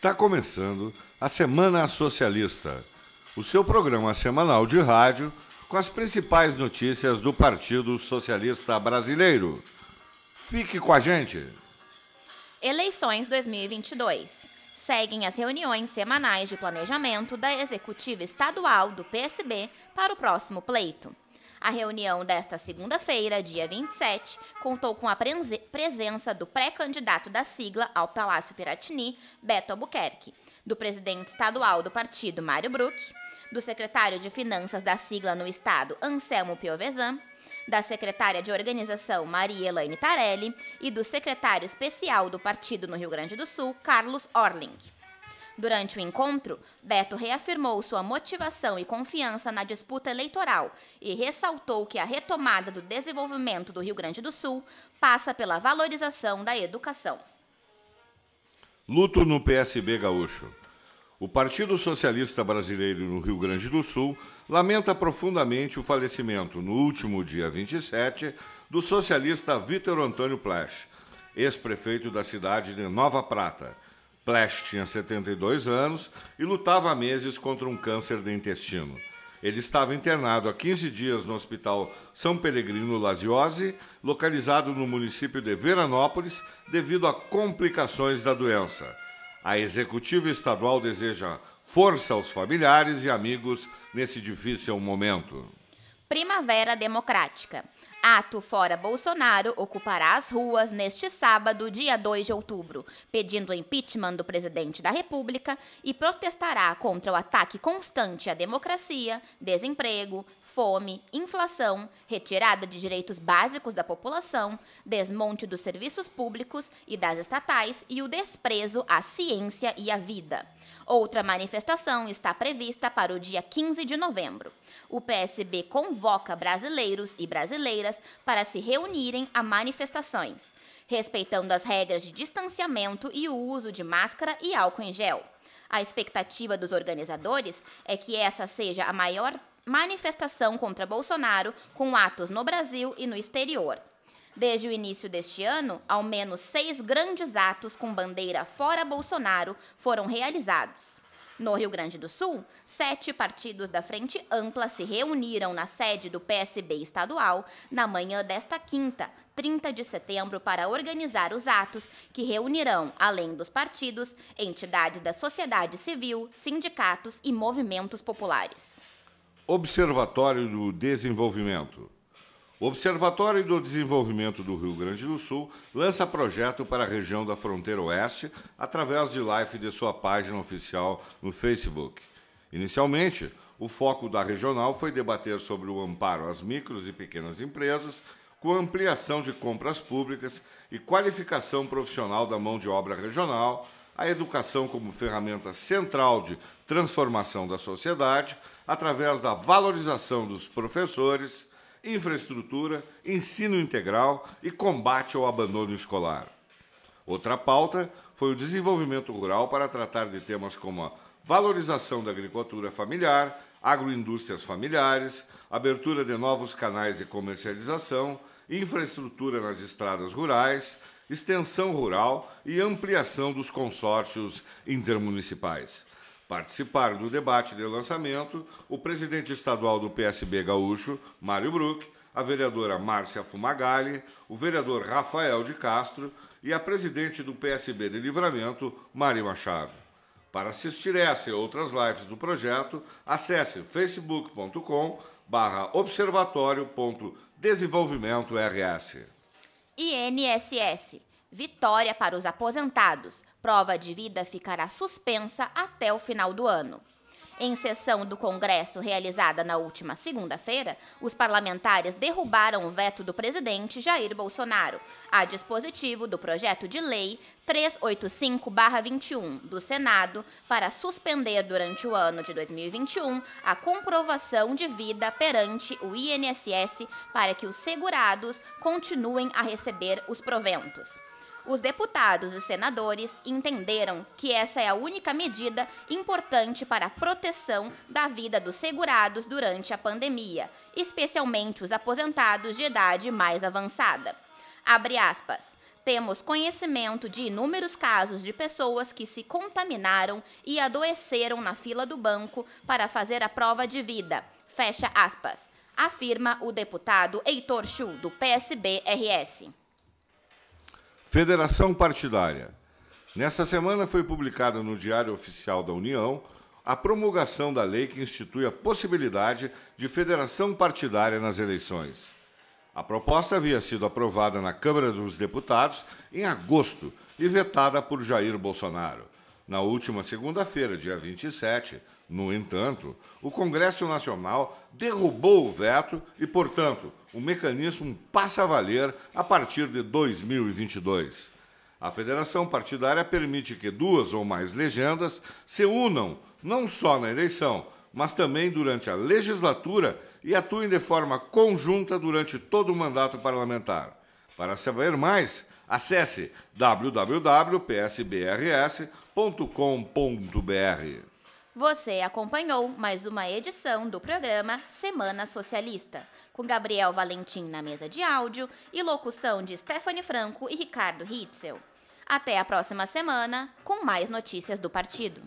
Está começando a Semana Socialista, o seu programa semanal de rádio com as principais notícias do Partido Socialista Brasileiro. Fique com a gente. Eleições 2022. Seguem as reuniões semanais de planejamento da Executiva Estadual do PSB para o próximo pleito. A reunião desta segunda-feira, dia 27, contou com a presença do pré-candidato da sigla ao Palácio Piratini, Beto Albuquerque, do presidente estadual do partido, Mário Bruck, do secretário de Finanças da sigla no estado, Anselmo Piovesan, da secretária de Organização, Maria Elaine Tarelli, e do secretário especial do partido no Rio Grande do Sul, Carlos Orling. Durante o encontro, Beto reafirmou sua motivação e confiança na disputa eleitoral e ressaltou que a retomada do desenvolvimento do Rio Grande do Sul passa pela valorização da educação. Luto no PSB gaúcho. O Partido Socialista Brasileiro no Rio Grande do Sul lamenta profundamente o falecimento, no último dia 27, do socialista Vitor Antônio Plash, ex-prefeito da cidade de Nova Prata Flash tinha 72 anos e lutava há meses contra um câncer de intestino. Ele estava internado há 15 dias no Hospital São Pelegrino Laziose, localizado no município de Veranópolis, devido a complicações da doença. A executiva estadual deseja força aos familiares e amigos nesse difícil momento. Primavera Democrática. Ato Fora Bolsonaro ocupará as ruas neste sábado, dia 2 de outubro, pedindo o impeachment do presidente da República e protestará contra o ataque constante à democracia, desemprego, fome, inflação, retirada de direitos básicos da população, desmonte dos serviços públicos e das estatais e o desprezo à ciência e à vida. Outra manifestação está prevista para o dia 15 de novembro. O PSB convoca brasileiros e brasileiras para se reunirem a manifestações, respeitando as regras de distanciamento e o uso de máscara e álcool em gel. A expectativa dos organizadores é que essa seja a maior manifestação contra Bolsonaro com atos no Brasil e no exterior. Desde o início deste ano, ao menos seis grandes atos com bandeira fora Bolsonaro foram realizados. No Rio Grande do Sul, sete partidos da Frente Ampla se reuniram na sede do PSB estadual na manhã desta quinta, 30 de setembro, para organizar os atos que reunirão, além dos partidos, entidades da sociedade civil, sindicatos e movimentos populares. Observatório do Desenvolvimento. O Observatório do Desenvolvimento do Rio Grande do Sul lança projeto para a região da fronteira oeste através de live de sua página oficial no Facebook. Inicialmente, o foco da regional foi debater sobre o amparo às micros e pequenas empresas, com ampliação de compras públicas e qualificação profissional da mão de obra regional, a educação como ferramenta central de transformação da sociedade, através da valorização dos professores infraestrutura, ensino integral e combate ao abandono escolar. Outra pauta foi o desenvolvimento rural para tratar de temas como a valorização da agricultura familiar, agroindústrias familiares, abertura de novos canais de comercialização, infraestrutura nas estradas rurais, extensão rural e ampliação dos consórcios intermunicipais. Participaram do debate de lançamento o presidente estadual do PSB gaúcho, Mário Bruck, a vereadora Márcia Fumagalli, o vereador Rafael de Castro e a presidente do PSB de Livramento, Mari Machado. Para assistir essa e outras lives do projeto, acesse facebook.com barra observatório.desenvolvimentors. INSS Vitória para os aposentados. Prova de vida ficará suspensa até o final do ano. Em sessão do Congresso realizada na última segunda-feira, os parlamentares derrubaram o veto do presidente Jair Bolsonaro a dispositivo do projeto de lei 385-21 do Senado para suspender durante o ano de 2021 a comprovação de vida perante o INSS para que os segurados continuem a receber os proventos. Os deputados e senadores entenderam que essa é a única medida importante para a proteção da vida dos segurados durante a pandemia, especialmente os aposentados de idade mais avançada. Abre aspas. Temos conhecimento de inúmeros casos de pessoas que se contaminaram e adoeceram na fila do banco para fazer a prova de vida. Fecha aspas. Afirma o deputado Heitor Chu, do PSB-RS. Federação Partidária. Nesta semana foi publicada no Diário Oficial da União a promulgação da lei que institui a possibilidade de federação partidária nas eleições. A proposta havia sido aprovada na Câmara dos Deputados em agosto e vetada por Jair Bolsonaro. Na última segunda-feira, dia 27, no entanto, o Congresso Nacional derrubou o veto e, portanto, o mecanismo passa a valer a partir de 2022. A federação partidária permite que duas ou mais legendas se unam não só na eleição, mas também durante a legislatura e atuem de forma conjunta durante todo o mandato parlamentar. Para saber mais, acesse www.psbrs.com.br. Você acompanhou mais uma edição do programa Semana Socialista, com Gabriel Valentim na mesa de áudio e locução de Stephanie Franco e Ricardo Hitzel. Até a próxima semana com mais notícias do partido.